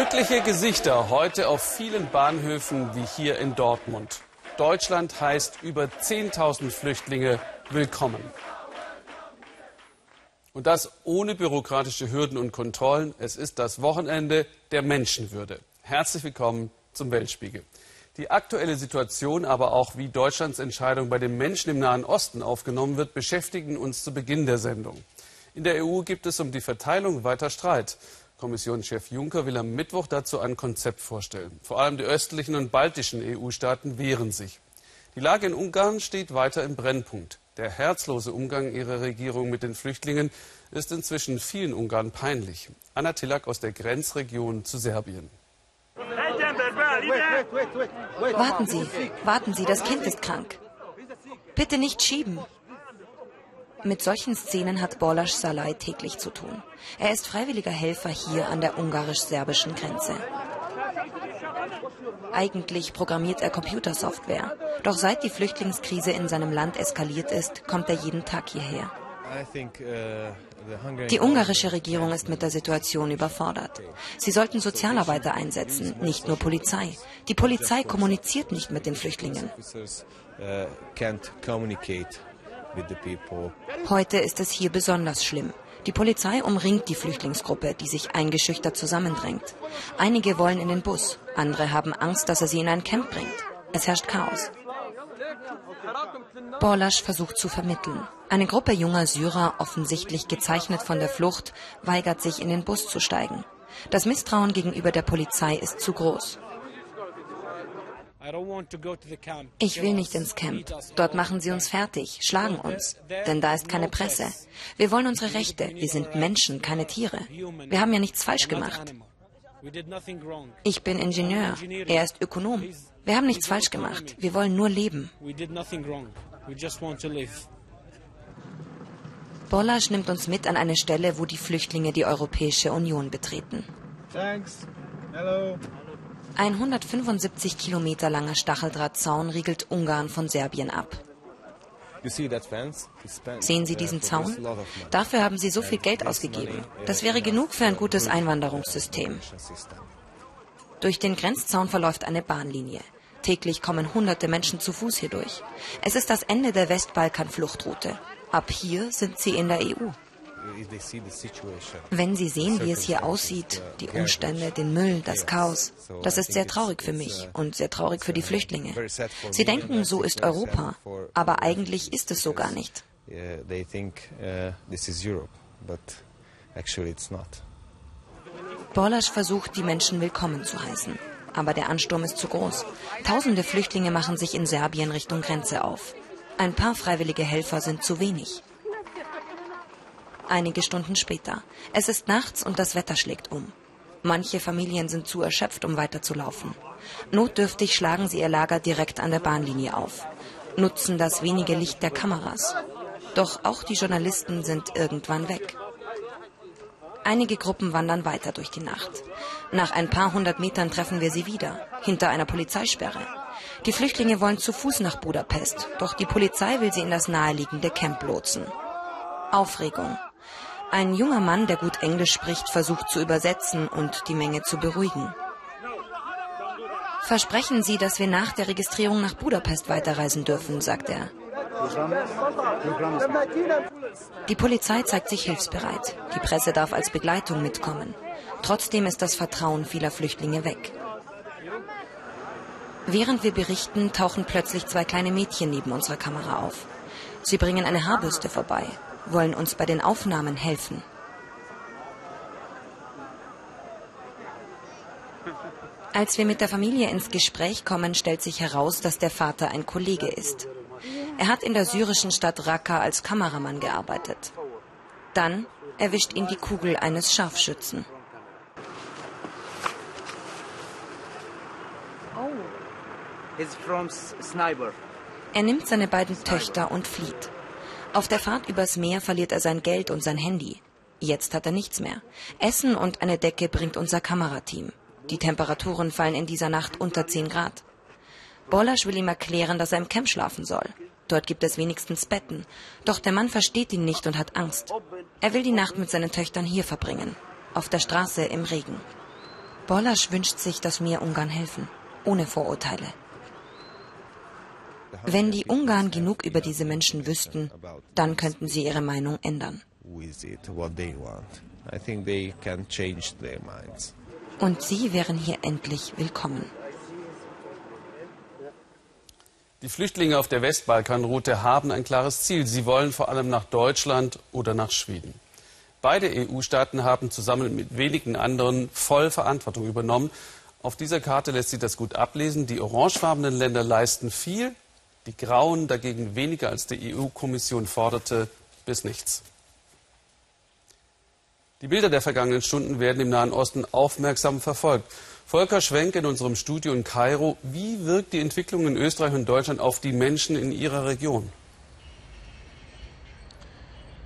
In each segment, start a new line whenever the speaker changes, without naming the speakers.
Glückliche Gesichter heute auf vielen Bahnhöfen wie hier in Dortmund. Deutschland heißt über 10.000 Flüchtlinge willkommen. Und das ohne bürokratische Hürden und Kontrollen. Es ist das Wochenende der Menschenwürde. Herzlich willkommen zum Weltspiegel. Die aktuelle Situation, aber auch wie Deutschlands Entscheidung bei den Menschen im Nahen Osten aufgenommen wird, beschäftigen uns zu Beginn der Sendung. In der EU gibt es um die Verteilung weiter Streit. Kommissionschef Juncker will am Mittwoch dazu ein Konzept vorstellen. Vor allem die östlichen und baltischen EU-Staaten wehren sich. Die Lage in Ungarn steht weiter im Brennpunkt. Der herzlose Umgang ihrer Regierung mit den Flüchtlingen ist inzwischen vielen Ungarn peinlich. Anna Tillak aus der Grenzregion zu Serbien.
Warten Sie, warten Sie, das Kind ist krank. Bitte nicht schieben. Mit solchen Szenen hat Borlasch Salai täglich zu tun. Er ist freiwilliger Helfer hier an der ungarisch-serbischen Grenze. Eigentlich programmiert er Computersoftware. Doch seit die Flüchtlingskrise in seinem Land eskaliert ist, kommt er jeden Tag hierher. Uh, die ungarische Regierung ist mit der Situation überfordert. Sie sollten Sozialarbeiter einsetzen, nicht nur Polizei. Die Polizei kommuniziert nicht mit den Flüchtlingen. Heute ist es hier besonders schlimm. Die Polizei umringt die Flüchtlingsgruppe, die sich eingeschüchtert zusammendrängt. Einige wollen in den Bus, andere haben Angst, dass er sie in ein Camp bringt. Es herrscht Chaos. Borlasch versucht zu vermitteln. Eine Gruppe junger Syrer, offensichtlich gezeichnet von der Flucht, weigert sich in den Bus zu steigen. Das Misstrauen gegenüber der Polizei ist zu groß. Ich will nicht ins Camp. Dort machen sie uns fertig, schlagen uns. Denn da ist keine Presse. Wir wollen unsere Rechte. Wir sind Menschen, keine Tiere. Wir haben ja nichts falsch gemacht. Ich bin Ingenieur. Er ist Ökonom. Wir haben nichts falsch gemacht. Wir wollen nur leben. Bollasch nimmt uns mit an eine Stelle, wo die Flüchtlinge die Europäische Union betreten. Thanks. Hello. Ein 175 Kilometer langer Stacheldrahtzaun riegelt Ungarn von Serbien ab. Sehen Sie diesen Zaun? Dafür haben Sie so viel Geld ausgegeben. Das wäre genug für ein gutes Einwanderungssystem. Durch den Grenzzaun verläuft eine Bahnlinie. Täglich kommen hunderte Menschen zu Fuß hier durch. Es ist das Ende der Westbalkan-Fluchtroute. Ab hier sind sie in der EU. Wenn Sie sehen, wie es hier aussieht, die Umstände, den Müll, das Chaos, das ist sehr traurig für mich und sehr traurig für die Flüchtlinge. Sie denken, so ist Europa, aber eigentlich ist es so gar nicht. Borlasch versucht, die Menschen willkommen zu heißen. Aber der Ansturm ist zu groß. Tausende Flüchtlinge machen sich in Serbien Richtung Grenze auf. Ein paar freiwillige Helfer sind zu wenig. Einige Stunden später. Es ist nachts und das Wetter schlägt um. Manche Familien sind zu erschöpft, um weiterzulaufen. Notdürftig schlagen sie ihr Lager direkt an der Bahnlinie auf, nutzen das wenige Licht der Kameras. Doch auch die Journalisten sind irgendwann weg. Einige Gruppen wandern weiter durch die Nacht. Nach ein paar hundert Metern treffen wir sie wieder, hinter einer Polizeisperre. Die Flüchtlinge wollen zu Fuß nach Budapest, doch die Polizei will sie in das naheliegende Camp lotsen. Aufregung, ein junger Mann, der gut Englisch spricht, versucht zu übersetzen und die Menge zu beruhigen. Versprechen Sie, dass wir nach der Registrierung nach Budapest weiterreisen dürfen, sagt er. Die Polizei zeigt sich hilfsbereit. Die Presse darf als Begleitung mitkommen. Trotzdem ist das Vertrauen vieler Flüchtlinge weg. Während wir berichten, tauchen plötzlich zwei kleine Mädchen neben unserer Kamera auf. Sie bringen eine Haarbürste vorbei wollen uns bei den Aufnahmen helfen. Als wir mit der Familie ins Gespräch kommen, stellt sich heraus, dass der Vater ein Kollege ist. Er hat in der syrischen Stadt Raqqa als Kameramann gearbeitet. Dann erwischt ihn die Kugel eines Scharfschützen. Er nimmt seine beiden Töchter und flieht. Auf der Fahrt übers Meer verliert er sein Geld und sein Handy. Jetzt hat er nichts mehr. Essen und eine Decke bringt unser Kamerateam. Die Temperaturen fallen in dieser Nacht unter 10 Grad. Bollasch will ihm erklären, dass er im Camp schlafen soll. Dort gibt es wenigstens Betten. Doch der Mann versteht ihn nicht und hat Angst. Er will die Nacht mit seinen Töchtern hier verbringen. Auf der Straße im Regen. Bollasch wünscht sich, dass mehr Ungarn helfen, ohne Vorurteile. Wenn die Ungarn genug über diese Menschen wüssten, dann könnten sie ihre Meinung ändern. Und sie wären hier endlich willkommen.
Die Flüchtlinge auf der Westbalkanroute haben ein klares Ziel. Sie wollen vor allem nach Deutschland oder nach Schweden. Beide EU-Staaten haben zusammen mit wenigen anderen voll Verantwortung übernommen. Auf dieser Karte lässt sich das gut ablesen. Die orangefarbenen Länder leisten viel, die grauen dagegen weniger als die EU-Kommission forderte, bis nichts. Die Bilder der vergangenen Stunden werden im Nahen Osten aufmerksam verfolgt. Volker Schwenk in unserem Studio in Kairo. Wie wirkt die Entwicklung in Österreich und Deutschland auf die Menschen in Ihrer Region?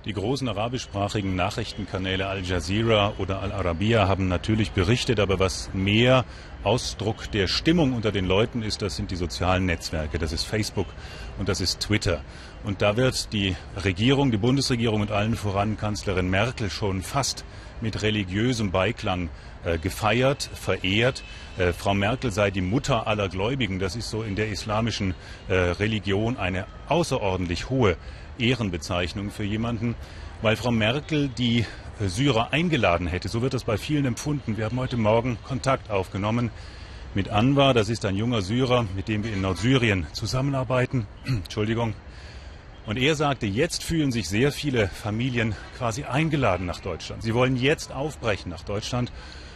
Die großen arabischsprachigen Nachrichtenkanäle Al Jazeera oder Al Arabiya haben natürlich berichtet, aber was mehr Ausdruck der Stimmung unter den Leuten ist, das sind die sozialen Netzwerke, das ist Facebook und das ist Twitter. Und da wird die Regierung, die Bundesregierung und allen voran Kanzlerin Merkel schon fast mit religiösem Beiklang äh, gefeiert, verehrt. Äh, Frau Merkel sei die Mutter aller Gläubigen. Das ist so in der islamischen äh, Religion eine außerordentlich hohe Ehrenbezeichnung für jemanden, weil Frau Merkel die äh, Syrer eingeladen hätte. So wird das bei vielen empfunden. Wir haben heute Morgen Kontakt aufgenommen mit Anwar. Das ist ein junger Syrer, mit dem wir in Nordsyrien zusammenarbeiten. Entschuldigung. Und er sagte, jetzt fühlen sich sehr viele Familien quasi eingeladen nach Deutschland. Sie wollen jetzt aufbrechen nach Deutschland.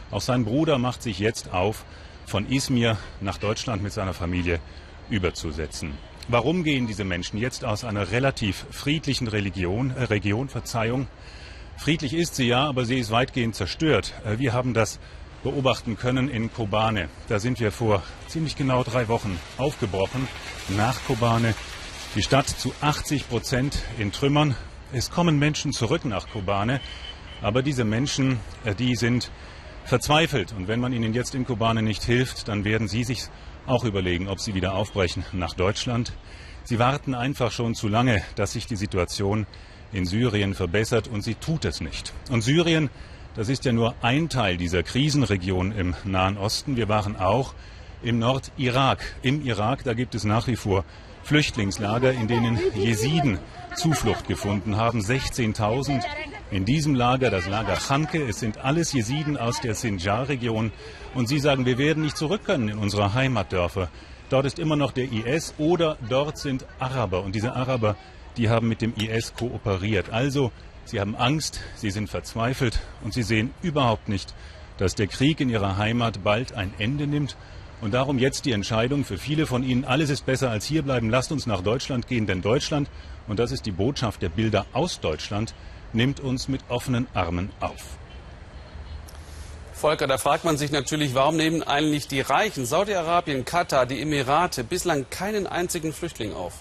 Auch sein Bruder macht sich jetzt auf, von Izmir nach Deutschland mit seiner Familie überzusetzen. Warum gehen diese Menschen jetzt aus einer relativ friedlichen Religion, äh, Region, Verzeihung? Friedlich ist sie ja, aber sie ist weitgehend zerstört. Äh, wir haben das beobachten können in Kobane. Da sind wir vor ziemlich genau drei Wochen aufgebrochen nach Kobane. Die Stadt zu 80 Prozent in Trümmern. Es kommen Menschen zurück nach Kobane, aber diese Menschen, äh, die sind verzweifelt. Und wenn man ihnen jetzt in Kobane nicht hilft, dann werden sie sich auch überlegen, ob sie wieder aufbrechen nach Deutschland. Sie warten einfach schon zu lange, dass sich die Situation in Syrien verbessert und sie tut es nicht. Und Syrien, das ist ja nur ein Teil dieser Krisenregion im Nahen Osten. Wir waren auch im Nordirak. Im Irak, da gibt es nach wie vor Flüchtlingslager, in denen Jesiden Zuflucht gefunden haben. 16.000 in diesem Lager, das Lager Chanke. Es sind alles Jesiden aus der Sinjar-Region. Und sie sagen, wir werden nicht zurück können in unsere Heimatdörfer. Dort ist immer noch der IS oder dort sind Araber. Und diese Araber, die haben mit dem IS kooperiert. Also, sie haben Angst, sie sind verzweifelt und sie sehen überhaupt nicht, dass der Krieg in ihrer Heimat bald ein Ende nimmt. Und darum jetzt die Entscheidung für viele von Ihnen, alles ist besser als hierbleiben, lasst uns nach Deutschland gehen, denn Deutschland, und das ist die Botschaft der Bilder aus Deutschland, nimmt uns mit offenen Armen auf.
Volker, da fragt man sich natürlich, warum nehmen eigentlich die Reichen, Saudi-Arabien, Katar, die Emirate, bislang keinen einzigen Flüchtling auf?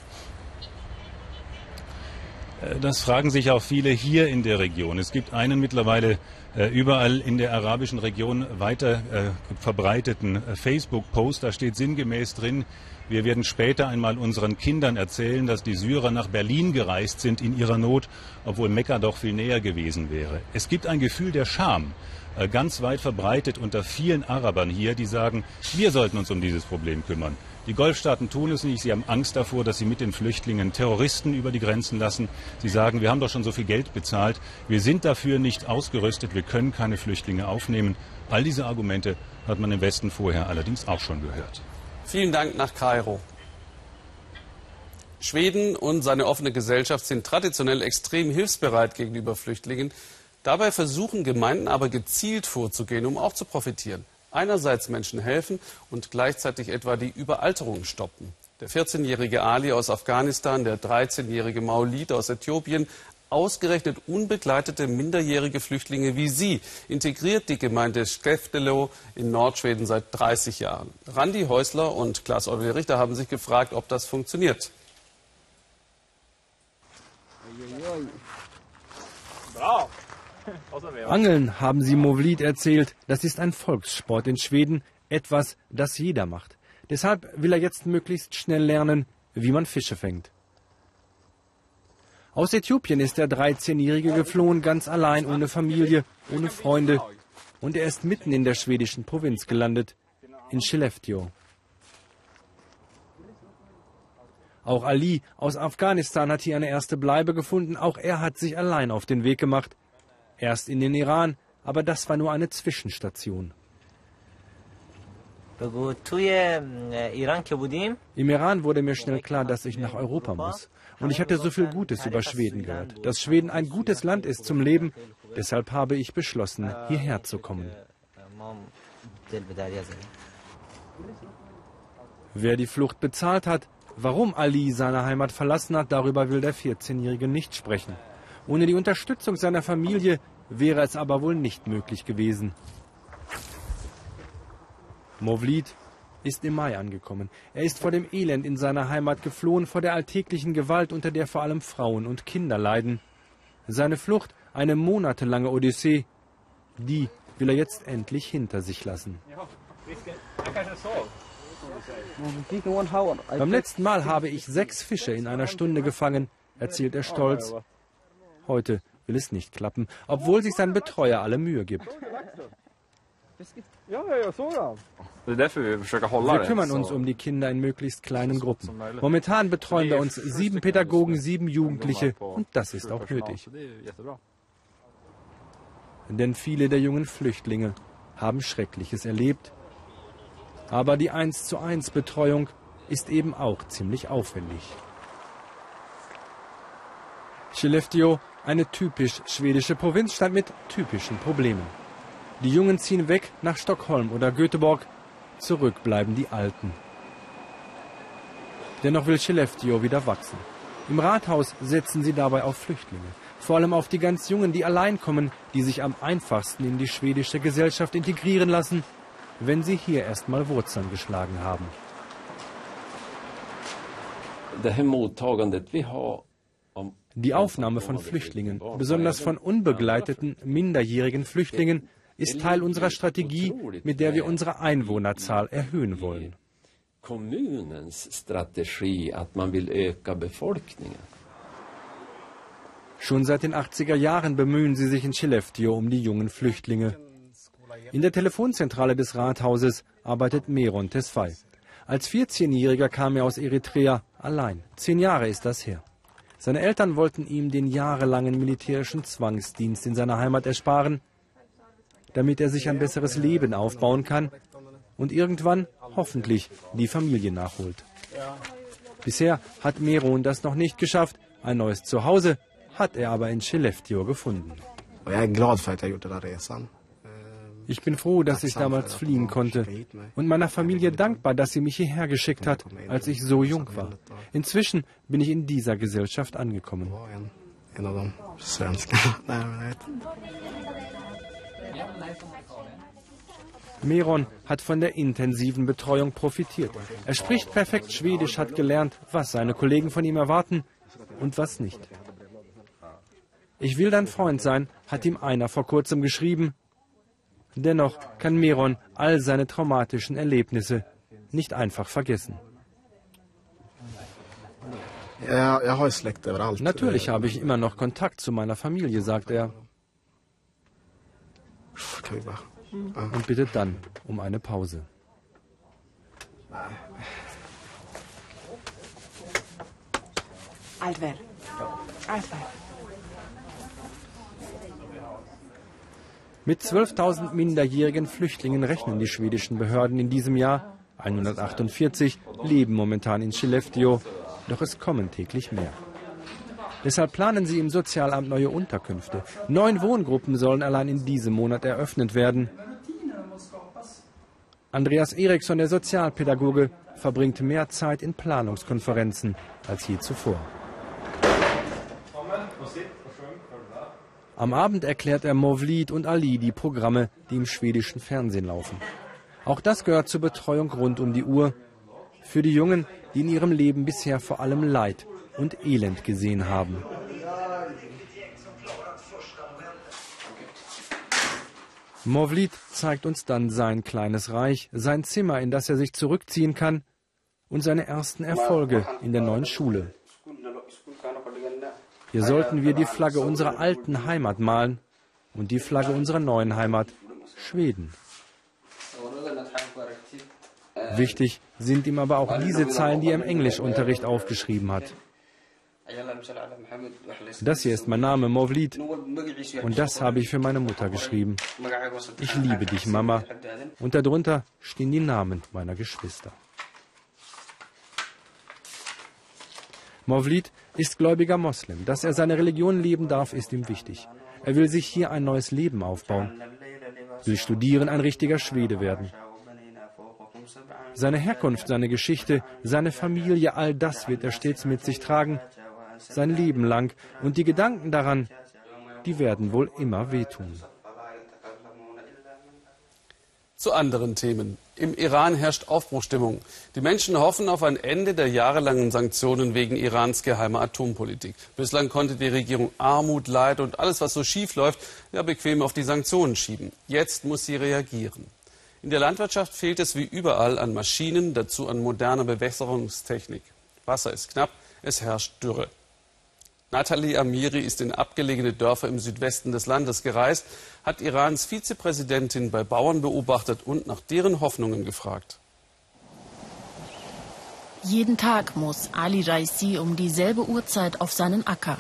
Äh, das fragen sich auch viele hier in der Region. Es gibt einen mittlerweile äh, überall in der arabischen Region weiter äh, verbreiteten Facebook-Post. Da steht sinngemäß drin, wir werden später einmal unseren Kindern erzählen, dass die Syrer nach Berlin gereist sind in ihrer Not, obwohl Mekka doch viel näher gewesen wäre. Es gibt ein Gefühl der Scham, äh, ganz weit verbreitet unter vielen Arabern hier, die sagen, wir sollten uns um dieses Problem kümmern. Die Golfstaaten tun es nicht. Sie haben Angst davor, dass sie mit den Flüchtlingen Terroristen über die Grenzen lassen. Sie sagen, wir haben doch schon so viel Geld bezahlt. Wir sind dafür nicht ausgerüstet. Wir können keine Flüchtlinge aufnehmen. All diese Argumente hat man im Westen vorher allerdings auch schon gehört.
Vielen Dank nach Kairo. Schweden und seine offene Gesellschaft sind traditionell extrem hilfsbereit gegenüber Flüchtlingen. Dabei versuchen Gemeinden aber gezielt vorzugehen, um auch zu profitieren. Einerseits Menschen helfen und gleichzeitig etwa die Überalterung stoppen. Der 14-jährige Ali aus Afghanistan, der 13-jährige Maulid aus Äthiopien, Ausgerechnet unbegleitete minderjährige Flüchtlinge wie Sie integriert die Gemeinde Skeftelo in Nordschweden seit 30 Jahren. Randi Häusler und Klaas Oliver Richter haben sich gefragt, ob das funktioniert.
Angeln, haben sie Movlid erzählt, das ist ein Volkssport in Schweden, etwas, das jeder macht. Deshalb will er jetzt möglichst schnell lernen, wie man Fische fängt. Aus Äthiopien ist der 13-Jährige geflohen, ganz allein, ohne Familie, ohne Freunde. und er ist mitten in der schwedischen Provinz gelandet, in Skellefteå. Auch Ali aus Afghanistan hat hier eine erste Bleibe gefunden. Auch er hat sich allein auf den Weg gemacht. Erst in den Iran, aber das war nur eine Zwischenstation. Im Iran wurde mir schnell klar, dass ich nach Europa muss. Und ich hatte so viel Gutes über Schweden gehört. Dass Schweden ein gutes Land ist zum Leben. Deshalb habe ich beschlossen, hierher zu kommen. Wer die Flucht bezahlt hat, warum Ali seine Heimat verlassen hat, darüber will der 14-Jährige nicht sprechen. Ohne die Unterstützung seiner Familie wäre es aber wohl nicht möglich gewesen. Movlid ist im Mai angekommen. Er ist vor dem Elend in seiner Heimat geflohen, vor der alltäglichen Gewalt, unter der vor allem Frauen und Kinder leiden. Seine Flucht, eine monatelange Odyssee, die will er jetzt endlich hinter sich lassen. Beim letzten Mal habe ich sechs Fische in einer Stunde gefangen, erzählt er stolz. Heute will es nicht klappen, obwohl sich sein Betreuer alle Mühe gibt. Wir kümmern uns um die Kinder in möglichst kleinen Gruppen. Momentan betreuen wir uns sieben Pädagogen, sieben Jugendliche und das ist auch nötig. Denn viele der jungen Flüchtlinge haben Schreckliches erlebt. Aber die 1 zu 1 Betreuung ist eben auch ziemlich aufwendig. Skellefteå, eine typisch schwedische Provinzstadt mit typischen Problemen. Die Jungen ziehen weg nach Stockholm oder Göteborg. Zurück bleiben die Alten. Dennoch will Skellefteå wieder wachsen. Im Rathaus setzen sie dabei auf Flüchtlinge. Vor allem auf die ganz Jungen, die allein kommen, die sich am einfachsten in die schwedische Gesellschaft integrieren lassen, wenn sie hier erstmal Wurzeln geschlagen haben. Die Aufnahme von Flüchtlingen, besonders von unbegleiteten, minderjährigen Flüchtlingen, ist Teil unserer Strategie, mit der wir unsere Einwohnerzahl erhöhen wollen. Schon seit den 80er Jahren bemühen sie sich in Skellefteå um die jungen Flüchtlinge. In der Telefonzentrale des Rathauses arbeitet Meron Tesfay. Als 14-Jähriger kam er aus Eritrea allein. Zehn Jahre ist das her. Seine Eltern wollten ihm den jahrelangen militärischen Zwangsdienst in seiner Heimat ersparen damit er sich ein besseres Leben aufbauen kann und irgendwann hoffentlich die Familie nachholt. Bisher hat Meron das noch nicht geschafft. Ein neues Zuhause hat er aber in Skellefteå gefunden. Ich bin froh, dass ich damals fliehen konnte und meiner Familie dankbar, dass sie mich hierher geschickt hat, als ich so jung war. Inzwischen bin ich in dieser Gesellschaft angekommen. Meron hat von der intensiven Betreuung profitiert. Er spricht perfekt Schwedisch, hat gelernt, was seine Kollegen von ihm erwarten und was nicht. Ich will dein Freund sein, hat ihm einer vor kurzem geschrieben. Dennoch kann Meron all seine traumatischen Erlebnisse nicht einfach vergessen. Natürlich habe ich immer noch Kontakt zu meiner Familie, sagt er. Und bittet dann um eine Pause. Altver. Mit 12.000 minderjährigen Flüchtlingen rechnen die schwedischen Behörden in diesem Jahr. 148 leben momentan in Skellefteå, doch es kommen täglich mehr. Deshalb planen sie im Sozialamt neue Unterkünfte. Neun Wohngruppen sollen allein in diesem Monat eröffnet werden. Andreas Eriksson, der Sozialpädagoge, verbringt mehr Zeit in Planungskonferenzen als je zuvor. Am Abend erklärt er Movlid und Ali die Programme, die im schwedischen Fernsehen laufen. Auch das gehört zur Betreuung rund um die Uhr. Für die Jungen, die in ihrem Leben bisher vor allem Leid und Elend gesehen haben. Movlid zeigt uns dann sein kleines Reich, sein Zimmer, in das er sich zurückziehen kann und seine ersten Erfolge in der neuen Schule. Hier sollten wir die Flagge unserer alten Heimat malen und die Flagge unserer neuen Heimat Schweden. Wichtig sind ihm aber auch diese Zeilen, die er im Englischunterricht aufgeschrieben hat. Das hier ist mein Name, Movlid. Und das habe ich für meine Mutter geschrieben. Ich liebe dich, Mama. Und darunter stehen die Namen meiner Geschwister. Movlid ist gläubiger Moslem. Dass er seine Religion leben darf, ist ihm wichtig. Er will sich hier ein neues Leben aufbauen, will studieren, ein richtiger Schwede werden. Seine Herkunft, seine Geschichte, seine Familie, all das wird er stets mit sich tragen, sein Leben lang. Und die Gedanken daran, die werden wohl immer wehtun.
Zu anderen Themen. Im Iran herrscht Aufbruchstimmung. Die Menschen hoffen auf ein Ende der jahrelangen Sanktionen wegen Irans geheimer Atompolitik. Bislang konnte die Regierung Armut, Leid und alles, was so schief läuft, ja bequem auf die Sanktionen schieben. Jetzt muss sie reagieren. In der Landwirtschaft fehlt es wie überall an Maschinen, dazu an moderner Bewässerungstechnik. Wasser ist knapp, es herrscht Dürre. Nathalie Amiri ist in abgelegene Dörfer im Südwesten des Landes gereist, hat Irans Vizepräsidentin bei Bauern beobachtet und nach deren Hoffnungen gefragt.
Jeden Tag muss Ali Raisi um dieselbe Uhrzeit auf seinen Acker.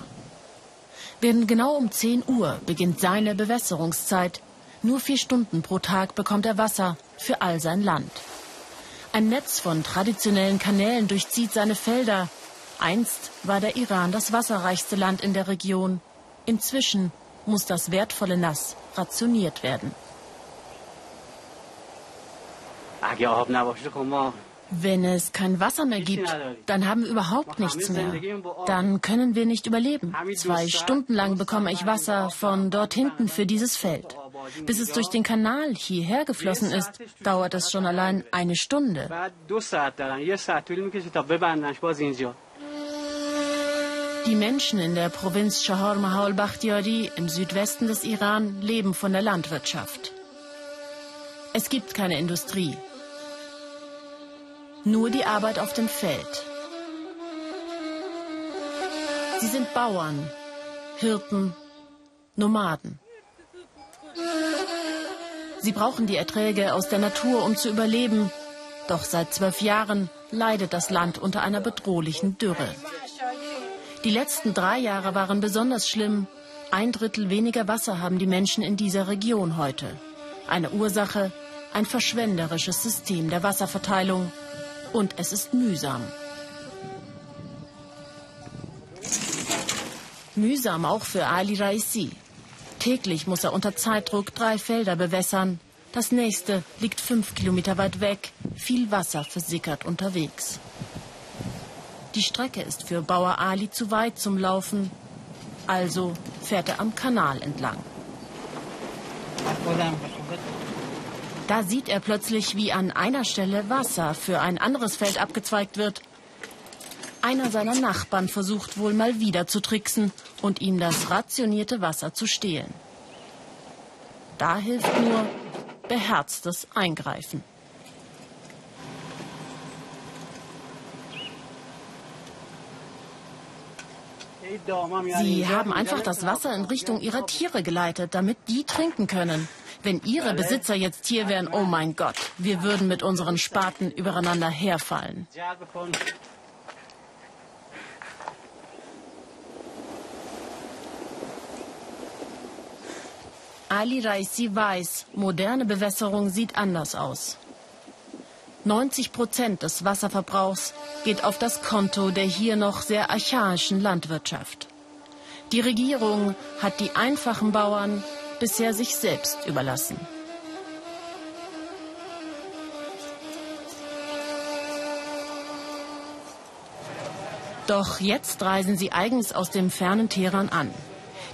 Denn genau um 10 Uhr beginnt seine Bewässerungszeit. Nur vier Stunden pro Tag bekommt er Wasser für all sein Land. Ein Netz von traditionellen Kanälen durchzieht seine Felder, Einst war der Iran das wasserreichste Land in der Region. Inzwischen muss das wertvolle Nass rationiert werden. Wenn es kein Wasser mehr gibt, dann haben wir überhaupt nichts mehr. Dann können wir nicht überleben. Zwei Stunden lang bekomme ich Wasser von dort hinten für dieses Feld. Bis es durch den Kanal hierher geflossen ist, dauert es schon allein eine Stunde. Die Menschen in der Provinz Chahar Mahal Bakhtiari im Südwesten des Iran leben von der Landwirtschaft. Es gibt keine Industrie. Nur die Arbeit auf dem Feld. Sie sind Bauern, Hirten, Nomaden. Sie brauchen die Erträge aus der Natur, um zu überleben. Doch seit zwölf Jahren leidet das Land unter einer bedrohlichen Dürre. Die letzten drei Jahre waren besonders schlimm. Ein Drittel weniger Wasser haben die Menschen in dieser Region heute. Eine Ursache, ein verschwenderisches System der Wasserverteilung. Und es ist mühsam. Mühsam auch für Ali Raisi. Täglich muss er unter Zeitdruck drei Felder bewässern. Das nächste liegt fünf Kilometer weit weg. Viel Wasser versickert unterwegs. Die Strecke ist für Bauer Ali zu weit zum Laufen. Also fährt er am Kanal entlang. Da sieht er plötzlich, wie an einer Stelle Wasser für ein anderes Feld abgezweigt wird. Einer seiner Nachbarn versucht wohl mal wieder zu tricksen und ihm das rationierte Wasser zu stehlen. Da hilft nur beherztes Eingreifen. Sie haben einfach das Wasser in Richtung ihrer Tiere geleitet, damit die trinken können. Wenn ihre Besitzer jetzt hier wären, oh mein Gott, wir würden mit unseren Spaten übereinander herfallen. Ali Raisi weiß, moderne Bewässerung sieht anders aus. 90 Prozent des Wasserverbrauchs geht auf das Konto der hier noch sehr archaischen Landwirtschaft. Die Regierung hat die einfachen Bauern bisher sich selbst überlassen. Doch jetzt reisen sie eigens aus dem fernen Teheran an.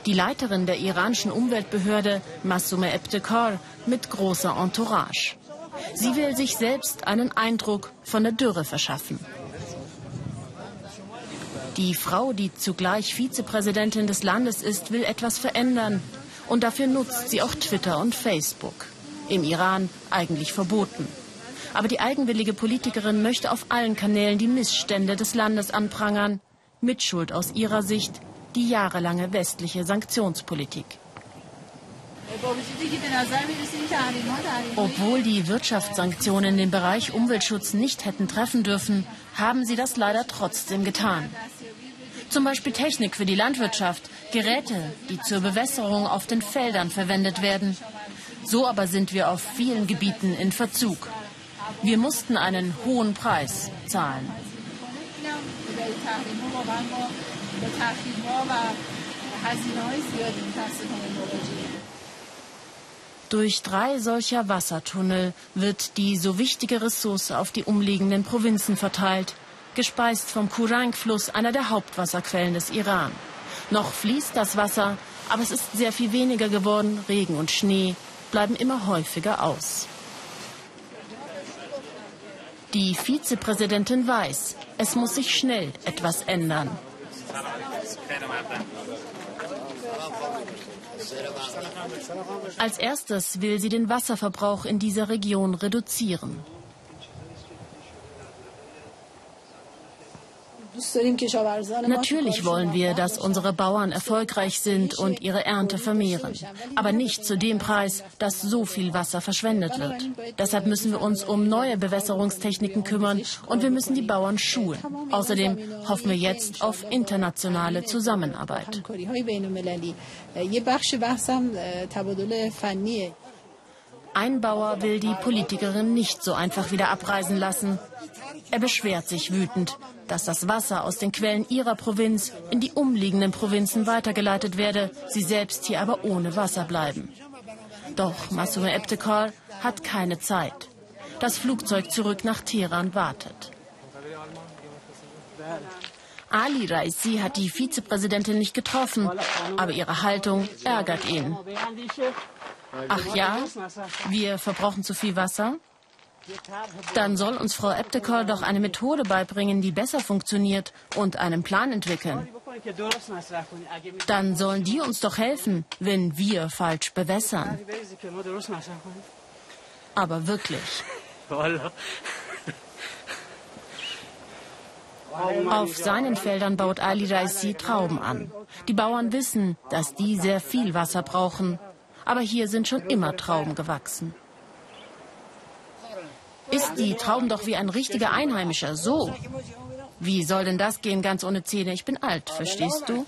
Die Leiterin der iranischen Umweltbehörde, Massume Ebtekar, mit großer Entourage. Sie will sich selbst einen Eindruck von der Dürre verschaffen. Die Frau, die zugleich Vizepräsidentin des Landes ist, will etwas verändern. Und dafür nutzt sie auch Twitter und Facebook. Im Iran eigentlich verboten. Aber die eigenwillige Politikerin möchte auf allen Kanälen die Missstände des Landes anprangern. Mitschuld aus ihrer Sicht die jahrelange westliche Sanktionspolitik. Obwohl die Wirtschaftssanktionen den Bereich Umweltschutz nicht hätten treffen dürfen, haben sie das leider trotzdem getan. Zum Beispiel Technik für die Landwirtschaft, Geräte, die zur Bewässerung auf den Feldern verwendet werden. So aber sind wir auf vielen Gebieten in Verzug. Wir mussten einen hohen Preis zahlen. Durch drei solcher Wassertunnel wird die so wichtige Ressource auf die umliegenden Provinzen verteilt, gespeist vom Kurang-Fluss, einer der Hauptwasserquellen des Iran. Noch fließt das Wasser, aber es ist sehr viel weniger geworden. Regen und Schnee bleiben immer häufiger aus. Die Vizepräsidentin weiß, es muss sich schnell etwas ändern. Als erstes will sie den Wasserverbrauch in dieser Region reduzieren. Natürlich wollen wir, dass unsere Bauern erfolgreich sind und ihre Ernte vermehren. Aber nicht zu dem Preis, dass so viel Wasser verschwendet wird. Deshalb müssen wir uns um neue Bewässerungstechniken kümmern und wir müssen die Bauern schulen. Außerdem hoffen wir jetzt auf internationale Zusammenarbeit. Ein Bauer will die Politikerin nicht so einfach wieder abreisen lassen. Er beschwert sich wütend, dass das Wasser aus den Quellen ihrer Provinz in die umliegenden Provinzen weitergeleitet werde, sie selbst hier aber ohne Wasser bleiben. Doch Masume Ebtekar hat keine Zeit. Das Flugzeug zurück nach Teheran wartet. Ali Raisi hat die Vizepräsidentin nicht getroffen, aber ihre Haltung ärgert ihn. Ach ja, wir verbrauchen zu viel Wasser? Dann soll uns Frau Eptekor doch eine Methode beibringen, die besser funktioniert und einen Plan entwickeln. Dann sollen die uns doch helfen, wenn wir falsch bewässern. Aber wirklich. Auf seinen Feldern baut Ali Raisi Trauben an. Die Bauern wissen, dass die sehr viel Wasser brauchen. Aber hier sind schon immer Trauben gewachsen. Isst die Trauben doch wie ein richtiger Einheimischer, so. Wie soll denn das gehen, ganz ohne Zähne? Ich bin alt, verstehst du?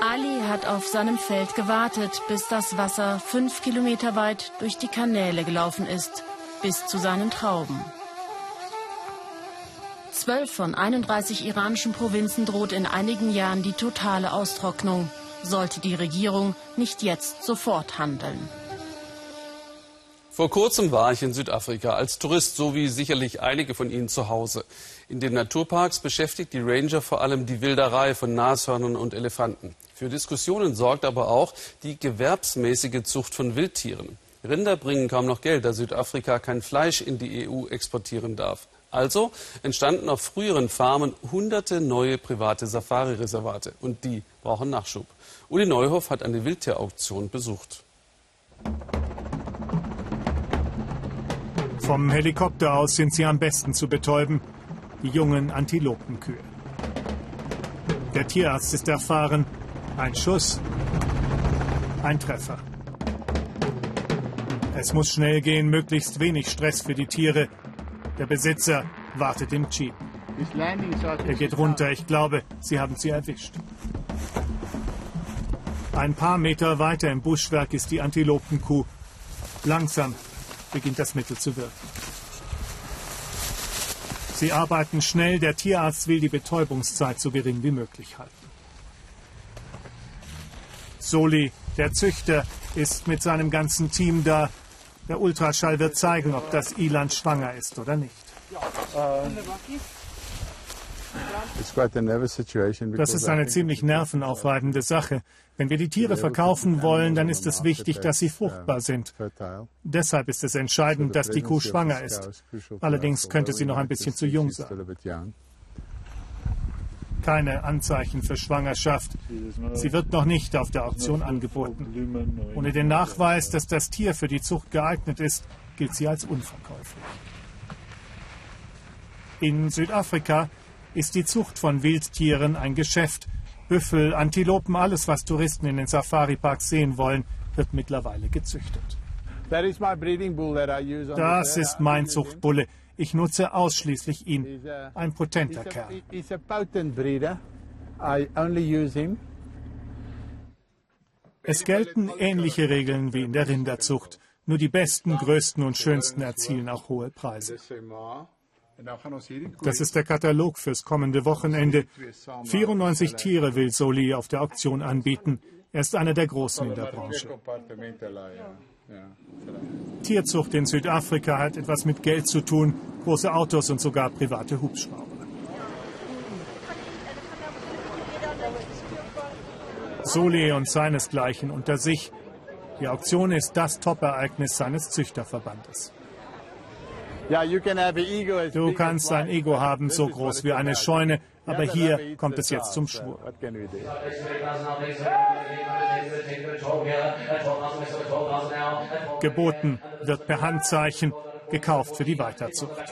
Ali hat auf seinem Feld gewartet, bis das Wasser fünf Kilometer weit durch die Kanäle gelaufen ist, bis zu seinen Trauben. Zwölf von 31 iranischen Provinzen droht in einigen Jahren die totale Austrocknung, sollte die Regierung nicht jetzt sofort handeln.
Vor kurzem war ich in Südafrika als Tourist, so wie sicherlich einige von Ihnen zu Hause. In den Naturparks beschäftigt die Ranger vor allem die Wilderei von Nashörnern und Elefanten. Für Diskussionen sorgt aber auch die gewerbsmäßige Zucht von Wildtieren. Rinder bringen kaum noch Geld, da Südafrika kein Fleisch in die EU exportieren darf. Also entstanden auf früheren Farmen hunderte neue private Safari-Reservate. Und die brauchen Nachschub. Uli Neuhoff hat eine Wildtierauktion besucht.
Vom Helikopter aus sind sie am besten zu betäuben, die jungen Antilopenkühe. Der Tierarzt ist erfahren. Ein Schuss, ein Treffer. Es muss schnell gehen, möglichst wenig Stress für die Tiere. Der Besitzer wartet im Jeep. Er geht runter. Ich glaube, sie haben sie erwischt. Ein paar Meter weiter im Buschwerk ist die Antilopenkuh. Langsam beginnt das Mittel zu wirken. Sie arbeiten schnell, der Tierarzt will die Betäubungszeit so gering wie möglich halten. Soli, der Züchter, ist mit seinem ganzen Team da. Der Ultraschall wird zeigen, ob das Ilan schwanger ist oder nicht. Das ist eine ziemlich nervenaufreibende Sache. Wenn wir die Tiere verkaufen wollen, dann ist es wichtig, dass sie fruchtbar sind. Deshalb ist es entscheidend, dass die Kuh schwanger ist. Allerdings könnte sie noch ein bisschen zu jung sein. Keine Anzeichen für Schwangerschaft. Sie wird noch nicht auf der Auktion angeboten. Ohne den Nachweis, dass das Tier für die Zucht geeignet ist, gilt sie als unverkäuflich. In Südafrika ist die Zucht von Wildtieren ein Geschäft. Büffel, Antilopen, alles, was Touristen in den Safari-Parks sehen wollen, wird mittlerweile gezüchtet. Das ist mein Zuchtbulle. Ich nutze ausschließlich ihn. Ein potenter Kerl. Es gelten ähnliche Regeln wie in der Rinderzucht. Nur die besten, größten und schönsten erzielen auch hohe Preise. Das ist der Katalog fürs kommende Wochenende. 94 Tiere will Soli auf der Auktion anbieten. Er ist einer der Großen in der Branche. Tierzucht in Südafrika hat etwas mit Geld zu tun, große Autos und sogar private Hubschrauber. Soli und seinesgleichen unter sich. Die Auktion ist das Top-Ereignis seines Züchterverbandes. Du kannst ein Ego haben, so groß wie eine Scheune, aber hier kommt es jetzt zum Schwur. Geboten wird per Handzeichen gekauft für die Weiterzucht.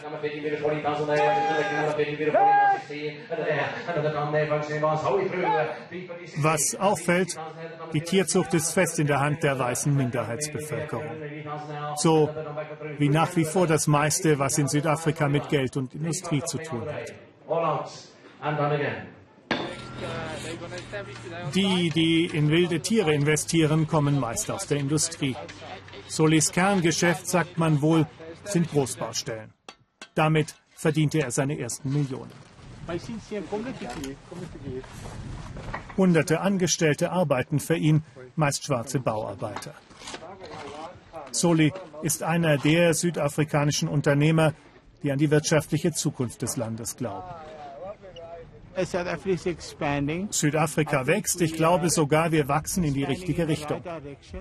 Was auffällt, die Tierzucht ist fest in der Hand der weißen Minderheitsbevölkerung. So wie nach wie vor das meiste, was in Südafrika mit Geld und Industrie zu tun hat. Die, die in wilde Tiere investieren, kommen meist aus der Industrie. Solis Kerngeschäft, sagt man wohl, sind Großbaustellen. Damit verdiente er seine ersten Millionen. Hunderte Angestellte arbeiten für ihn, meist schwarze Bauarbeiter. Soli ist einer der südafrikanischen Unternehmer, die an die wirtschaftliche Zukunft des Landes glauben. Südafrika wächst. Ich glaube sogar, wir wachsen in die richtige Richtung.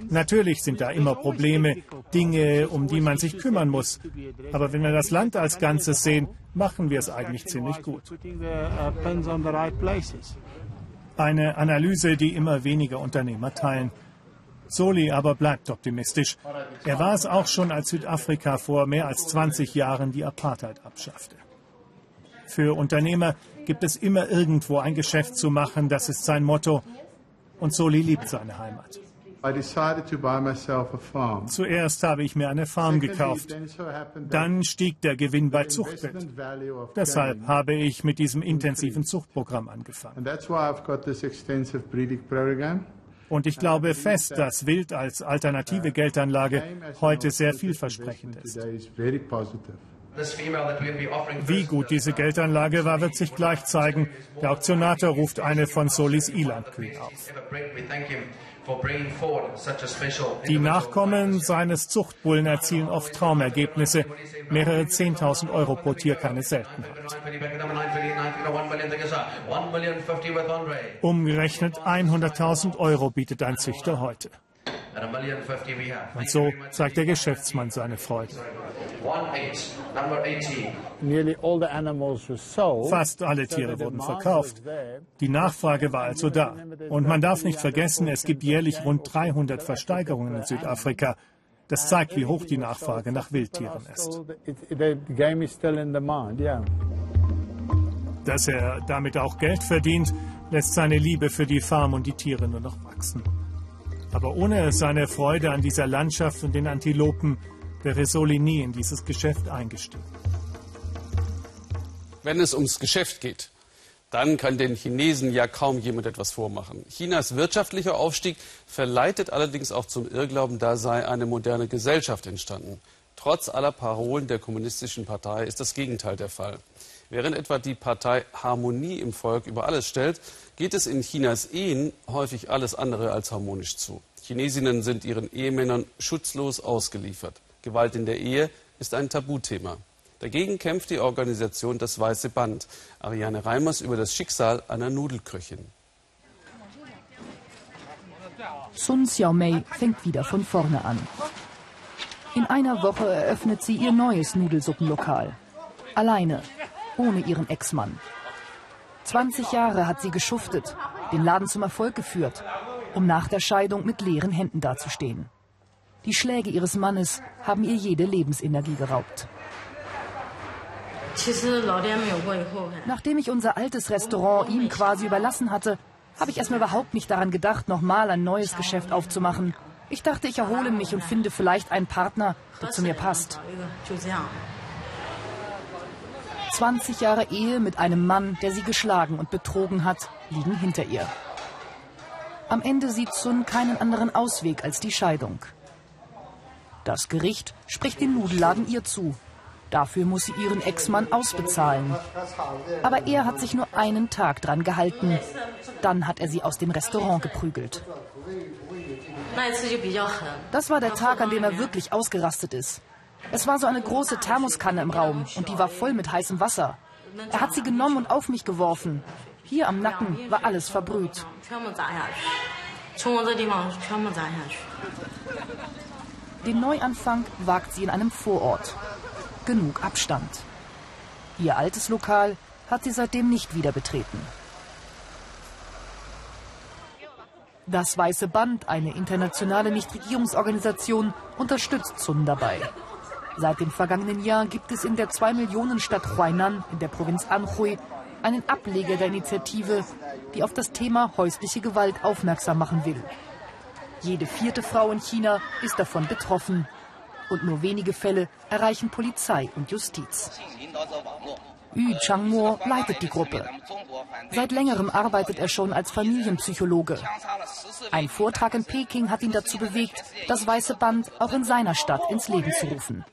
Natürlich sind da immer Probleme, Dinge, um die man sich kümmern muss. Aber wenn wir das Land als Ganzes sehen, machen wir es eigentlich ziemlich gut. Eine Analyse, die immer weniger Unternehmer teilen. Soli aber bleibt optimistisch. Er war es auch schon, als Südafrika vor mehr als 20 Jahren die Apartheid abschaffte. Für Unternehmer gibt es immer irgendwo ein Geschäft zu machen, das ist sein Motto. Und Soli liebt seine Heimat. Zuerst habe ich mir eine Farm gekauft. Dann stieg der Gewinn bei Zuchtwild. Deshalb habe ich mit diesem intensiven Zuchtprogramm angefangen. Und ich glaube fest, dass Wild als alternative Geldanlage heute sehr vielversprechend ist. Wie gut diese Geldanlage war, wird sich gleich zeigen. Der Auktionator ruft eine von Solis Ilandkühen auf. Die Nachkommen seines Zuchtbullen erzielen oft Traumergebnisse. Mehrere 10.000 Euro pro Tier keine Seltenheit. Umgerechnet 100.000 Euro bietet ein Züchter heute. Und so zeigt der Geschäftsmann seine Freude. Fast alle Tiere wurden verkauft. Die Nachfrage war also da. Und man darf nicht vergessen, es gibt jährlich rund 300 Versteigerungen in Südafrika. Das zeigt, wie hoch die Nachfrage nach Wildtieren ist. Dass er damit auch Geld verdient, lässt seine Liebe für die Farm und die Tiere nur noch wachsen. Aber ohne seine Freude an dieser Landschaft und den Antilopen wäre Soli nie in dieses Geschäft eingestiegen.
Wenn es ums Geschäft geht, dann kann den Chinesen ja kaum jemand etwas vormachen. Chinas wirtschaftlicher Aufstieg verleitet allerdings auch zum Irrglauben, da sei eine moderne Gesellschaft entstanden. Trotz aller Parolen der kommunistischen Partei ist das Gegenteil der Fall. Während etwa die Partei Harmonie im Volk über alles stellt, geht es in Chinas Ehen häufig alles andere als harmonisch zu. Chinesinnen sind ihren Ehemännern schutzlos ausgeliefert. Gewalt in der Ehe ist ein Tabuthema. Dagegen kämpft die Organisation Das Weiße Band. Ariane Reimers über das Schicksal einer Nudelköchin.
Sun Xiaomei fängt wieder von vorne an. In einer Woche eröffnet sie ihr neues Nudelsuppenlokal. Alleine, ohne ihren Ex-Mann. 20 Jahre hat sie geschuftet, den Laden zum Erfolg geführt, um nach der Scheidung mit leeren Händen dazustehen. Die Schläge ihres Mannes haben ihr jede Lebensenergie geraubt. Nachdem ich unser altes Restaurant ihm quasi überlassen hatte, habe ich erstmal überhaupt nicht daran gedacht, nochmal ein neues Geschäft aufzumachen. Ich dachte, ich erhole mich und finde vielleicht einen Partner, der zu mir passt. 20 Jahre Ehe mit einem Mann, der sie geschlagen und betrogen hat, liegen hinter ihr. Am Ende sieht Sun keinen anderen Ausweg als die Scheidung. Das Gericht spricht den Nudelladen ihr zu. Dafür muss sie ihren Ex-Mann ausbezahlen. Aber er hat sich nur einen Tag dran gehalten. Dann hat er sie aus dem Restaurant geprügelt. Das war der Tag, an dem er wirklich ausgerastet ist. Es war so eine große Thermoskanne im Raum und die war voll mit heißem Wasser. Er hat sie genommen und auf mich geworfen. Hier am Nacken war alles verbrüht. Den Neuanfang wagt sie in einem Vorort. Genug Abstand. Ihr altes Lokal hat sie seitdem nicht wieder betreten. Das Weiße Band, eine internationale Nichtregierungsorganisation, unterstützt Sun dabei. Seit dem vergangenen Jahr gibt es in der 2-Millionen-Stadt Huainan in der Provinz Anhui einen Ableger der Initiative, die auf das Thema häusliche Gewalt aufmerksam machen will. Jede vierte Frau in China ist davon betroffen. Und nur wenige Fälle erreichen Polizei und Justiz. Yu Changmo leitet die Gruppe. Seit längerem arbeitet er schon als Familienpsychologe. Ein Vortrag in Peking hat ihn dazu bewegt, das Weiße Band auch in seiner Stadt ins Leben zu rufen.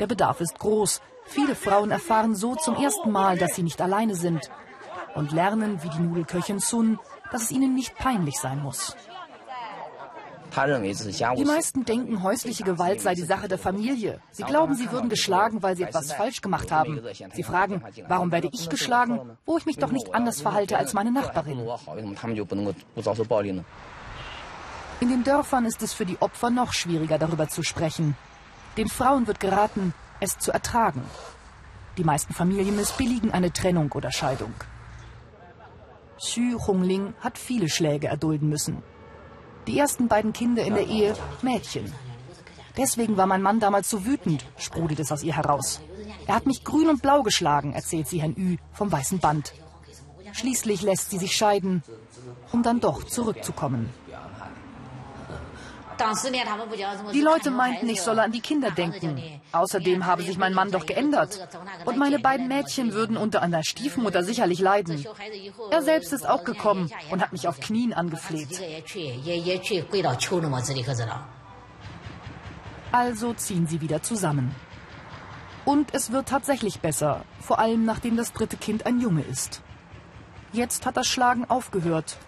Der Bedarf ist groß. Viele Frauen erfahren so zum ersten Mal, dass sie nicht alleine sind und lernen, wie die Nudelköchin Sun, dass es ihnen nicht peinlich sein muss. Die meisten denken, häusliche Gewalt sei die Sache der Familie. Sie glauben, sie würden geschlagen, weil sie etwas falsch gemacht haben. Sie fragen, warum werde ich geschlagen, wo ich mich doch nicht anders verhalte als meine Nachbarin. In den Dörfern ist es für die Opfer noch schwieriger, darüber zu sprechen. Den Frauen wird geraten, es zu ertragen. Die meisten Familien missbilligen eine Trennung oder Scheidung. Xu Hongling hat viele Schläge erdulden müssen. Die ersten beiden Kinder in der Ehe Mädchen. Deswegen war mein Mann damals so wütend, sprudelt es aus ihr heraus. Er hat mich grün und blau geschlagen, erzählt sie Herrn Ü vom weißen Band. Schließlich lässt sie sich scheiden, um dann doch zurückzukommen. Die Leute meinten, ich solle an die Kinder denken. Außerdem habe sich mein Mann doch geändert. Und meine beiden Mädchen würden unter einer Stiefmutter sicherlich leiden. Er selbst ist auch gekommen und hat mich auf Knien angefleht. Also ziehen sie wieder zusammen. Und es wird tatsächlich besser, vor allem nachdem das dritte Kind ein Junge ist. Jetzt hat das Schlagen aufgehört.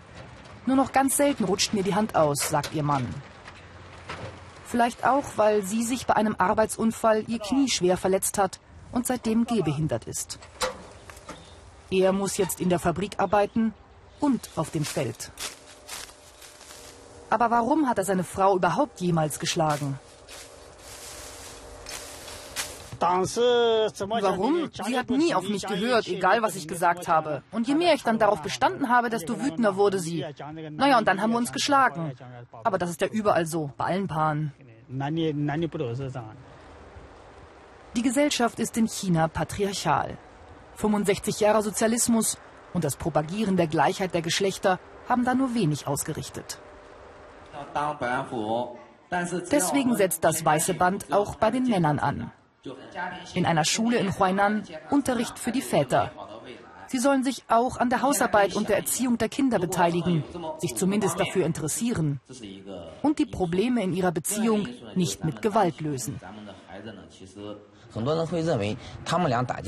Nur noch ganz selten rutscht mir die Hand aus, sagt ihr Mann. Vielleicht auch, weil sie sich bei einem Arbeitsunfall ihr Knie schwer verletzt hat und seitdem gehbehindert ist. Er muss jetzt in der Fabrik arbeiten und auf dem Feld. Aber warum hat er seine Frau überhaupt jemals geschlagen? Warum? Sie hat nie auf mich gehört, egal was ich gesagt habe. Und je mehr ich dann darauf bestanden habe, desto wütender wurde sie. Naja, und dann haben wir uns geschlagen. Aber das ist ja überall so, bei allen Paaren. Die Gesellschaft ist in China patriarchal. 65 Jahre Sozialismus und das Propagieren der Gleichheit der Geschlechter haben da nur wenig ausgerichtet. Deswegen setzt das Weiße Band auch bei den Männern an. In einer Schule in Huainan Unterricht für die Väter. Sie sollen sich auch an der Hausarbeit und der Erziehung der Kinder beteiligen, sich zumindest dafür interessieren und die Probleme in ihrer Beziehung nicht mit Gewalt lösen.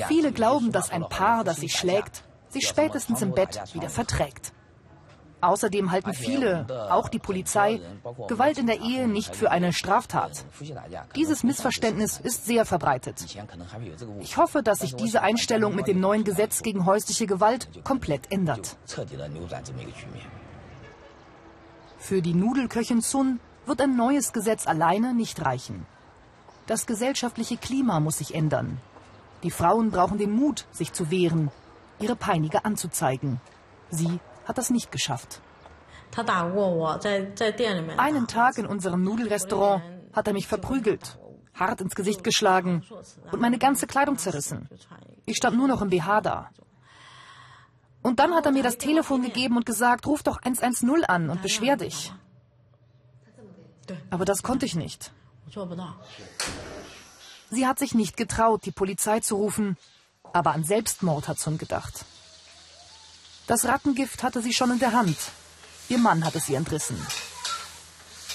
Viele glauben, dass ein Paar, das sich schlägt, sich spätestens im Bett wieder verträgt. Außerdem halten viele, auch die Polizei, Gewalt in der Ehe nicht für eine Straftat. Dieses Missverständnis ist sehr verbreitet. Ich hoffe, dass sich diese Einstellung mit dem neuen Gesetz gegen häusliche Gewalt komplett ändert. Für die Nudelköchin Sun wird ein neues Gesetz alleine nicht reichen. Das gesellschaftliche Klima muss sich ändern. Die Frauen brauchen den Mut, sich zu wehren, ihre Peiniger anzuzeigen. Sie hat das nicht geschafft. Einen Tag in unserem Nudelrestaurant hat er mich verprügelt, hart ins Gesicht geschlagen und meine ganze Kleidung zerrissen. Ich stand nur noch im BH da. Und dann hat er mir das Telefon gegeben und gesagt, ruf doch 110 an und beschwer dich. Aber das konnte ich nicht. Sie hat sich nicht getraut, die Polizei zu rufen, aber an Selbstmord hat Sun gedacht. Das Rattengift hatte sie schon in der Hand. Ihr Mann hat es ihr entrissen.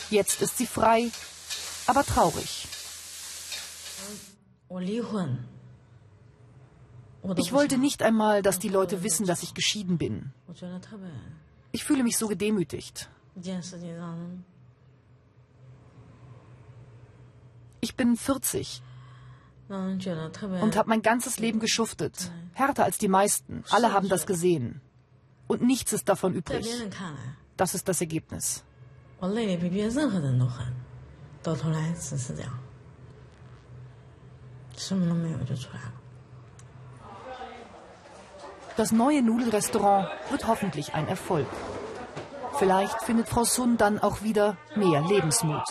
Jetzt ist sie frei, aber traurig. Ich wollte nicht einmal, dass die Leute wissen, dass ich geschieden bin. Ich fühle mich so gedemütigt. Ich bin 40 und habe mein ganzes Leben geschuftet. Härter als die meisten. Alle haben das gesehen. Und nichts ist davon übrig. Das ist das Ergebnis. Das neue Nudelrestaurant wird hoffentlich ein Erfolg. Vielleicht findet Frau Sun dann auch wieder mehr Lebensmut.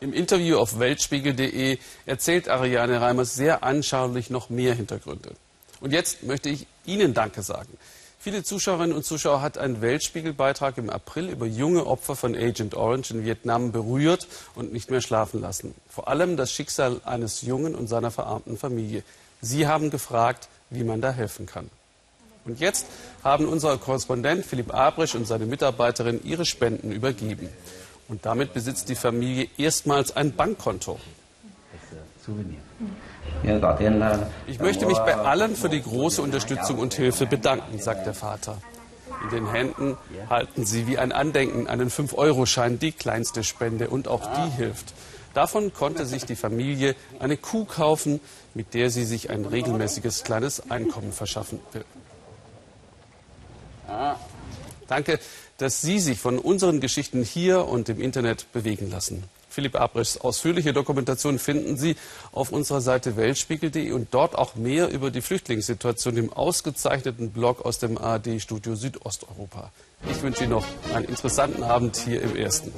Im Interview auf weltspiegel.de erzählt Ariane Reimers sehr anschaulich noch mehr Hintergründe. Und jetzt möchte ich Ihnen Danke sagen. Viele Zuschauerinnen und Zuschauer hat ein Weltspiegelbeitrag im April über junge Opfer von Agent Orange in Vietnam berührt und nicht mehr schlafen lassen. Vor allem das Schicksal eines Jungen und seiner verarmten Familie. Sie haben gefragt, wie man da helfen kann. Und jetzt haben unser Korrespondent Philipp Abrisch und seine Mitarbeiterin ihre Spenden übergeben. Und damit besitzt die Familie erstmals ein Bankkonto. Ich möchte mich bei allen für die große Unterstützung und Hilfe bedanken, sagt der Vater. In den Händen halten sie wie ein Andenken einen 5-Euro-Schein, die kleinste Spende und auch die hilft. Davon konnte sich die Familie eine Kuh kaufen, mit der sie sich ein regelmäßiges kleines Einkommen verschaffen will. Danke dass Sie sich von unseren Geschichten hier und im Internet bewegen lassen. Philipp Abrichs ausführliche Dokumentation finden Sie auf unserer Seite weltspiegel.de und dort auch mehr über die Flüchtlingssituation im ausgezeichneten Blog aus dem ARD-Studio Südosteuropa. Ich wünsche Ihnen noch einen interessanten Abend hier im Ersten.